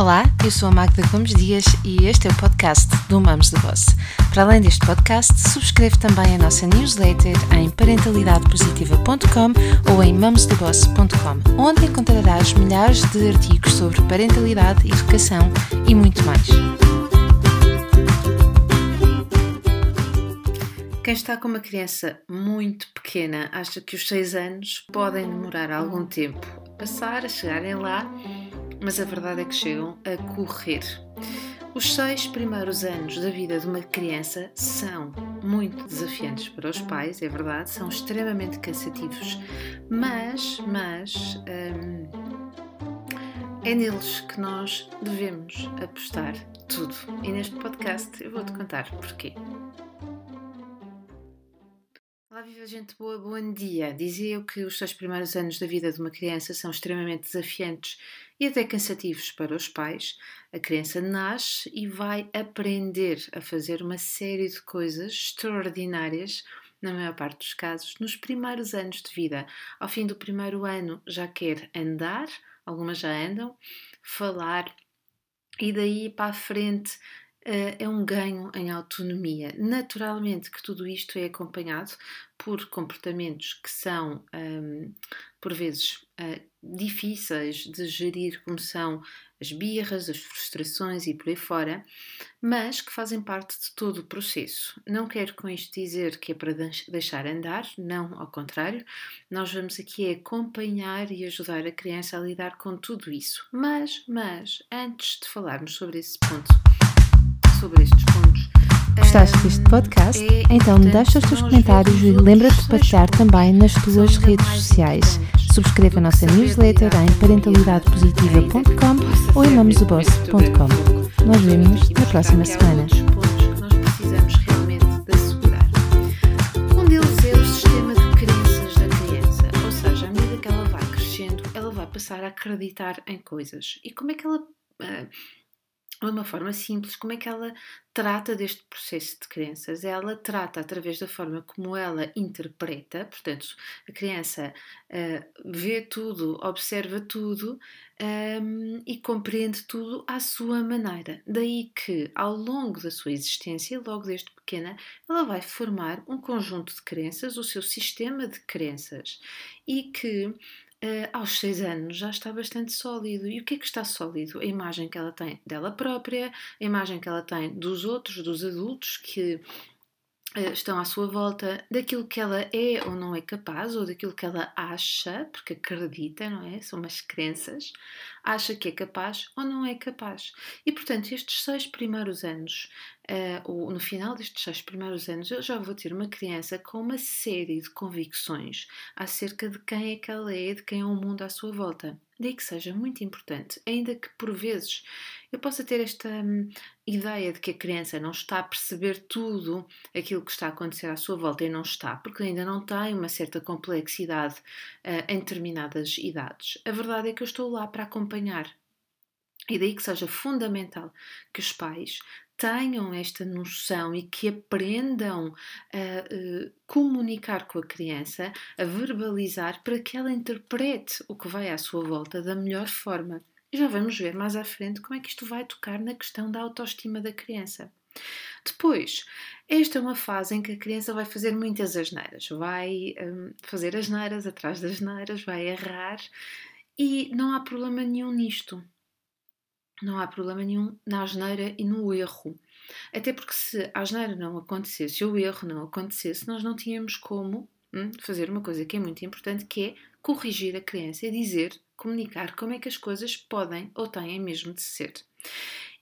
Olá, eu sou a Magda Gomes Dias e este é o podcast do Mamos de Boss. Para além deste podcast, subscreve também a nossa newsletter em parentalidadepositiva.com ou em mamosdeboss.com, onde encontrarás milhares de artigos sobre parentalidade, educação e muito mais. Quem está com uma criança muito pequena acha que os 6 anos podem demorar algum tempo a passar, a chegarem lá mas a verdade é que chegam a correr. Os seis primeiros anos da vida de uma criança são muito desafiantes para os pais, é verdade, são extremamente cansativos, mas, mas hum, é neles que nós devemos apostar tudo. E neste podcast eu vou-te contar porquê. Olá, viva gente boa, bom dia. Dizia eu que os seis primeiros anos da vida de uma criança são extremamente desafiantes e até cansativos para os pais. A criança nasce e vai aprender a fazer uma série de coisas extraordinárias, na maior parte dos casos, nos primeiros anos de vida. Ao fim do primeiro ano já quer andar, algumas já andam, falar e daí para a frente Uh, é um ganho em autonomia. Naturalmente que tudo isto é acompanhado por comportamentos que são, um, por vezes, uh, difíceis de gerir, como são as birras, as frustrações e por aí fora, mas que fazem parte de todo o processo. Não quero com isto dizer que é para deixar andar, não, ao contrário, nós vamos aqui acompanhar e ajudar a criança a lidar com tudo isso. Mas, mas, antes de falarmos sobre esse ponto, sobre estes pontos. Gostaste deste podcast? Então deixa os teus comentários e lembra-te de partilhar também nas tuas redes sociais. Subscreva a nossa newsletter em parentalidadepositiva.com ou em mamosdoboss.com. Nós vemos na próxima semana. acreditar em coisas. E como é que ela uh, de uma forma simples, como é que ela trata deste processo de crenças? Ela trata através da forma como ela interpreta, portanto, a criança uh, vê tudo, observa tudo um, e compreende tudo à sua maneira. Daí que, ao longo da sua existência, logo desde pequena, ela vai formar um conjunto de crenças, o seu sistema de crenças, e que uh, aos seis anos já está bastante sólido. E o que é que está sólido? A imagem que ela tem dela própria, a imagem que ela tem dos outros, dos adultos que estão à sua volta, daquilo que ela é ou não é capaz, ou daquilo que ela acha, porque acredita, não é? São umas crenças, acha que é capaz ou não é capaz. E portanto, estes seis primeiros anos uh, no final destes seis primeiros anos, eu já vou ter uma criança com uma série de convicções acerca de quem é que ela é, de quem é o mundo à sua volta. Daí que seja muito importante, ainda que por vezes eu possa ter esta hum, ideia de que a criança não está a perceber tudo aquilo que está a acontecer à sua volta e não está, porque ainda não tem uma certa complexidade uh, em determinadas idades. A verdade é que eu estou lá para acompanhar. E daí que seja fundamental que os pais tenham esta noção e que aprendam a, uh, comunicar com a criança, a verbalizar para que ela interprete o que vai à sua volta da melhor forma. Já vamos ver mais à frente como é que isto vai tocar na questão da autoestima da criança. Depois, esta é uma fase em que a criança vai fazer muitas asneiras, vai um, fazer asneiras atrás das asneiras, vai errar e não há problema nenhum nisto não há problema nenhum na asneira e no erro. Até porque se a asneira não acontecesse, se o erro não acontecesse, nós não tínhamos como hum, fazer uma coisa que é muito importante, que é corrigir a criança e dizer, comunicar como é que as coisas podem ou têm mesmo de ser.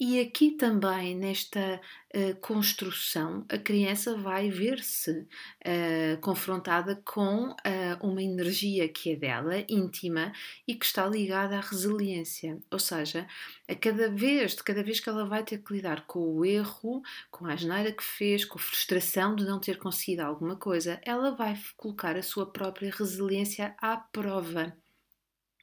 E aqui também, nesta uh, construção, a criança vai ver-se uh, confrontada com uh, uma energia que é dela, íntima, e que está ligada à resiliência. Ou seja, a cada vez, de cada vez que ela vai ter que lidar com o erro, com a asneira que fez, com a frustração de não ter conseguido alguma coisa, ela vai colocar a sua própria resiliência à prova.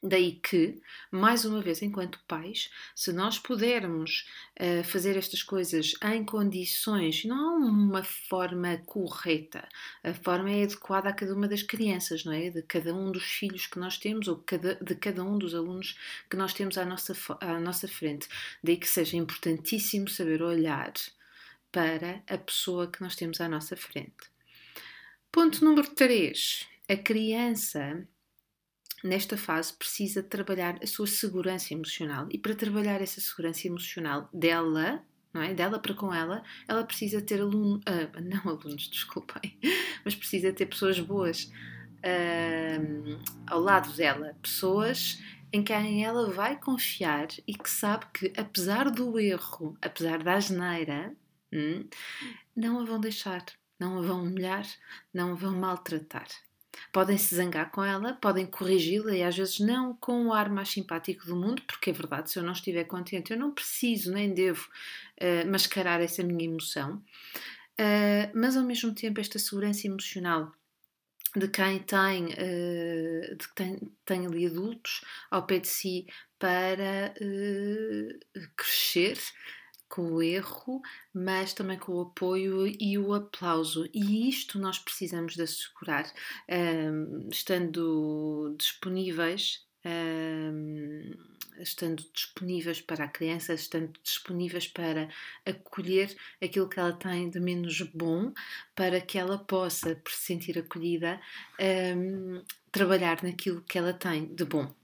Daí que, mais uma vez, enquanto pais, se nós pudermos uh, fazer estas coisas em condições, não há uma forma correta, a forma é adequada a cada uma das crianças, não é? De cada um dos filhos que nós temos ou cada, de cada um dos alunos que nós temos à nossa, à nossa frente. Daí que seja importantíssimo saber olhar para a pessoa que nós temos à nossa frente. Ponto número 3. A criança nesta fase, precisa trabalhar a sua segurança emocional. E para trabalhar essa segurança emocional dela, não é? Dela para com ela, ela precisa ter alunos, uh, não alunos, desculpem, mas precisa ter pessoas boas uh, ao lado dela, pessoas em quem ela vai confiar e que sabe que, apesar do erro, apesar da asneira, hum, não a vão deixar, não a vão humilhar, não a vão maltratar. Podem se zangar com ela, podem corrigi-la e às vezes não com o ar mais simpático do mundo, porque é verdade, se eu não estiver contente, eu não preciso nem devo uh, mascarar essa minha emoção. Uh, mas ao mesmo tempo, esta segurança emocional de quem tem, uh, de tem ali adultos ao pé de si para crescer com o erro, mas também com o apoio e o aplauso. E isto nós precisamos de assegurar, um, estando disponíveis. Um, estando disponíveis para a criança, estando disponíveis para acolher aquilo que ela tem de menos bom, para que ela possa, por se sentir acolhida, um, trabalhar naquilo que ela tem de bom.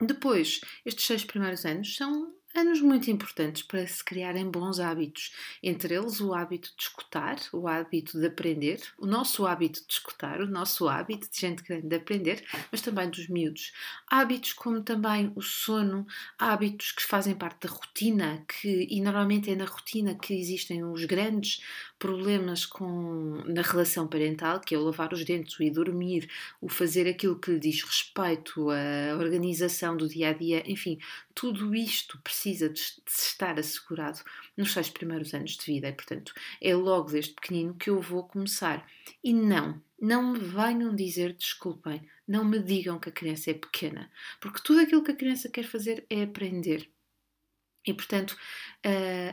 Depois, estes seis primeiros anos são anos muito importantes para se criarem bons hábitos, entre eles o hábito de escutar, o hábito de aprender, o nosso hábito de escutar, o nosso hábito de gente grande de aprender, mas também dos miúdos. Hábitos como também o sono, hábitos que fazem parte da rotina, que, e normalmente é na rotina que existem os grandes problemas com, na relação parental, que é o lavar os dentes, o ir dormir, o fazer aquilo que lhe diz respeito, a organização do dia a dia, enfim, tudo isto precisa de, estar assegurado nos seus primeiros anos de vida e, portanto, é logo desde pequenino que eu vou começar. E não, não me venham dizer desculpem, não me digam que a criança é pequena, porque tudo aquilo que a criança quer fazer é aprender. E, portanto,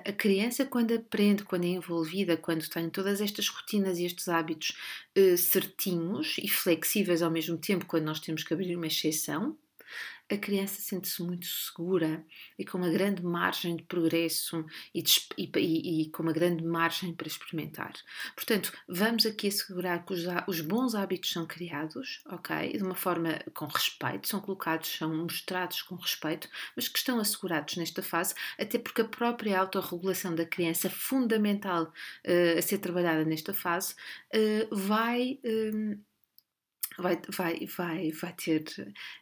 a criança, quando aprende, quando é envolvida, quando tem todas estas rotinas e estes hábitos eh, certinhos e flexíveis ao mesmo tempo, quando nós temos que abrir uma exceção, a criança sente-se muito segura e com uma grande margem de progresso e, de, e, e, com uma grande margem para experimentar. Portanto, vamos aqui assegurar que os, os, bons hábitos são criados, ok? De uma forma com respeito, são colocados, são mostrados com respeito, mas que estão assegurados nesta fase, até porque a própria autorregulação da criança, fundamental uh, a ser trabalhada nesta fase, uh, vai. Uh, vai, vai, vai, vai ter,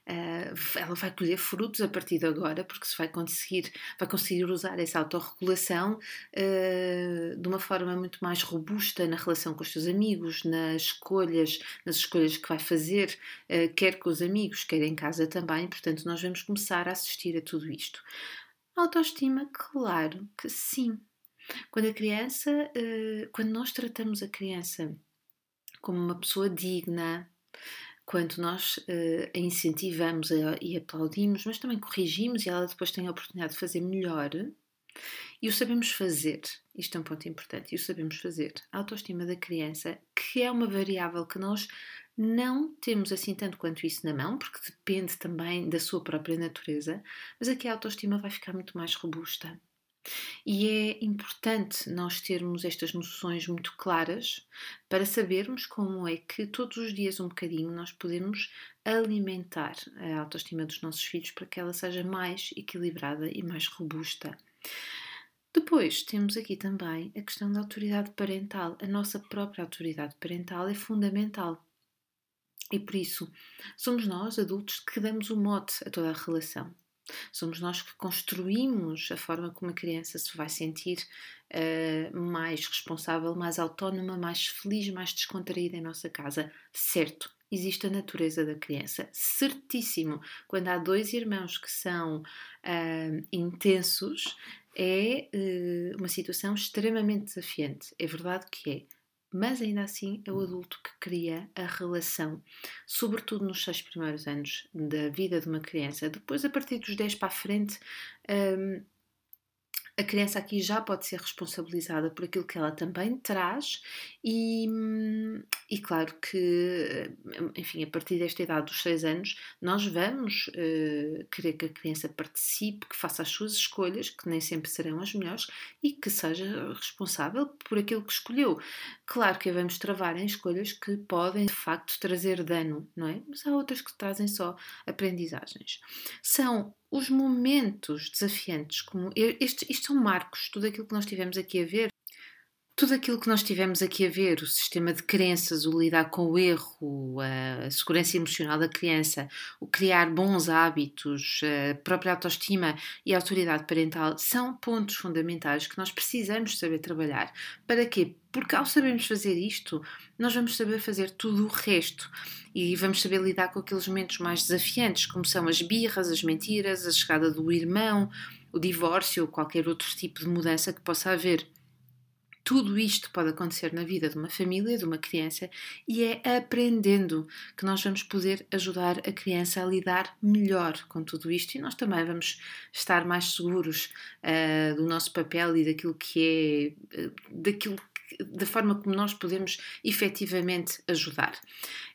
uh, ela vai colher frutos a partir de agora, porque se vai conseguir, vai conseguir usar essa autorregulação uh, de uma forma muito mais robusta na relação com os seus amigos, nas escolhas, nas escolhas que vai fazer, uh, quer com os amigos, quer em casa também. Portanto, nós vamos começar a assistir a tudo isto. Autoestima, claro que sim. Quando a criança, quando nós tratamos a criança como uma pessoa digna, quando nós uh, a incentivamos e aplaudimos, mas também corrigimos e ela depois tem a oportunidade de fazer melhor. E o sabemos fazer, isto é um ponto importante, e o sabemos fazer. A autoestima da criança, que é uma variável que nós não temos assim tanto quanto isso na mão, porque depende também da sua própria natureza, mas aqui a autoestima vai ficar muito mais robusta. E é importante nós termos estas noções muito claras para sabermos como é que todos os dias, um bocadinho, nós podemos alimentar a autoestima dos nossos filhos para que ela seja mais equilibrada e mais robusta. Depois temos aqui também a questão da autoridade parental. A nossa própria autoridade parental é fundamental. E por isso, somos nós, adultos, que damos o mote a toda a relação. Somos nós que construímos a forma como a criança se vai sentir uh, mais responsável, mais autónoma, mais feliz, mais descontraída em nossa casa. Certo, existe a natureza da criança. Certíssimo. Quando há dois irmãos que são uh, intensos, é uh, uma situação extremamente desafiante. É verdade que é. Mas ainda assim é o adulto que cria a relação, sobretudo nos seis primeiros anos da vida de uma criança. Depois, a partir dos 10 para a frente, um, a criança aqui já pode ser responsabilizada por aquilo que ela também traz e, e claro que, enfim, a partir desta idade dos 6 anos, nós vamos uh, querer que a criança participe, que faça as suas escolhas, que nem sempre serão as melhores e que seja responsável por aquilo que escolheu. Claro que vamos travar em escolhas que podem, de facto, trazer dano, não é? Mas há outras que trazem só aprendizagens. São os momentos desafiantes, como este, isto são marcos, tudo aquilo que nós tivemos aqui a ver, tudo aquilo que nós tivemos aqui a ver, o sistema de crenças, o lidar com o erro, a segurança emocional da criança, o criar bons hábitos, a própria autoestima e a autoridade parental, são pontos fundamentais que nós precisamos saber trabalhar. Para quê? Porque ao sabermos fazer isto, nós vamos saber fazer tudo o resto e vamos saber lidar com aqueles momentos mais desafiantes, como são as birras, as mentiras, a chegada do irmão, o divórcio ou qualquer outro tipo de mudança que possa haver. Tudo isto pode acontecer na vida de uma família, de uma criança, e é aprendendo que nós vamos poder ajudar a criança a lidar melhor com tudo isto e nós também vamos estar mais seguros uh, do nosso papel e daquilo que é, uh, daquilo da forma como nós podemos efetivamente ajudar.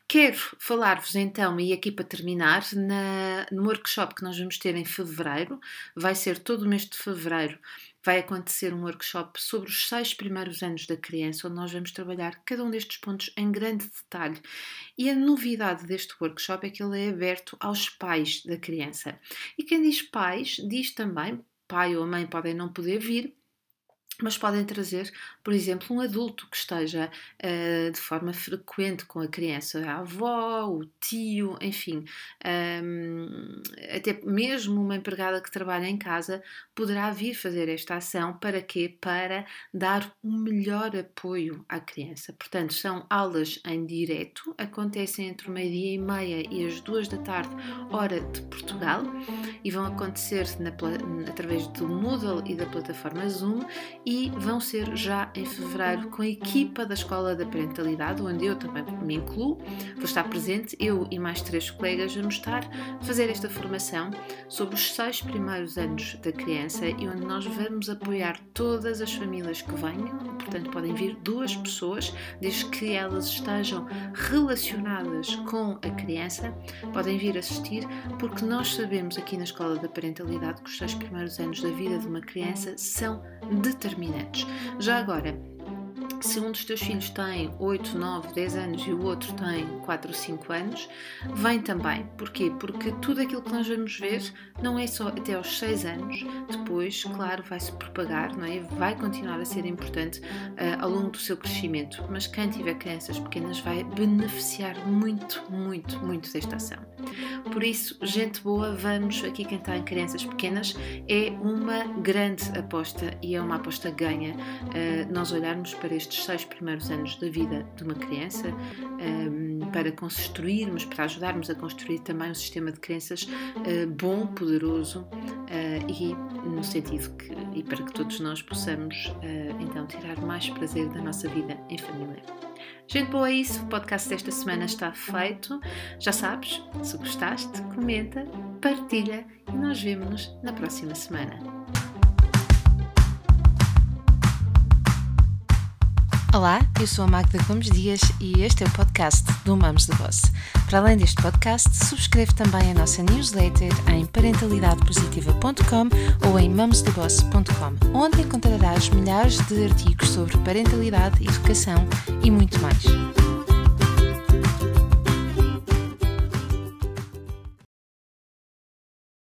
Quero falar-vos então, e aqui para terminar, na, no workshop que nós vamos ter em fevereiro, vai ser todo o mês de fevereiro, vai acontecer um workshop sobre os seis primeiros anos da criança, onde nós vamos trabalhar cada um destes pontos em grande detalhe. E a novidade deste workshop é que ele é aberto aos pais da criança. E quem diz pais, diz também, pai ou mãe podem não poder vir, mas podem trazer, por exemplo, um adulto que esteja uh, de forma frequente com a criança, a avó, o tio, enfim, um, até mesmo uma empregada que trabalha em casa poderá vir fazer esta ação para quê? Para dar um melhor apoio à criança. Portanto, são aulas em direto, acontecem entre o meio-dia e meia e as duas da tarde, hora de Portugal, e vão acontecer na, através do Moodle e da plataforma Zoom e vão ser já em fevereiro com a equipa da Escola da Parentalidade, onde eu também me incluo, vou estar presente, eu e mais três colegas vamos estar a fazer esta formação sobre os seis primeiros anos da criança e onde nós vamos apoiar todas as famílias que venham, portanto podem vir duas pessoas, desde que elas estejam relacionadas com a criança, podem vir assistir, porque nós sabemos aqui na Escola da Parentalidade que os seis primeiros anos da vida de uma criança são determinantes. Já agora, se um dos teus filhos tem 8, 9, 10 anos e o outro tem 4 ou 5 anos, vem também. Porquê? Porque tudo aquilo que nós vamos ver não é só até aos 6 anos, depois, claro, vai se propagar, não é? Vai continuar a ser importante uh, ao longo do seu crescimento, mas quem tiver crianças pequenas vai beneficiar muito, muito, muito desta ação. Por isso, gente boa, vamos aqui quem tem crianças pequenas, é uma grande aposta e é uma aposta ganha uh, nós olharmos para estes seis primeiros anos da vida de uma criança um, para construirmos, para ajudarmos a construir também um sistema de crenças uh, bom, poderoso uh, e no sentido que, e para que todos nós possamos uh, então tirar mais prazer da nossa vida em família. Gente boa, é isso. O podcast desta semana está feito. Já sabes, se gostaste, comenta, partilha e nós vemos-nos na próxima semana. Olá, eu sou a Magda Gomes Dias e este é o podcast do Mamos de Boss. Para além deste podcast, subscreve também a nossa newsletter em parentalidadepositiva.com ou em mamosdeboss.com, onde encontrarás milhares de artigos sobre parentalidade, educação e muito mais.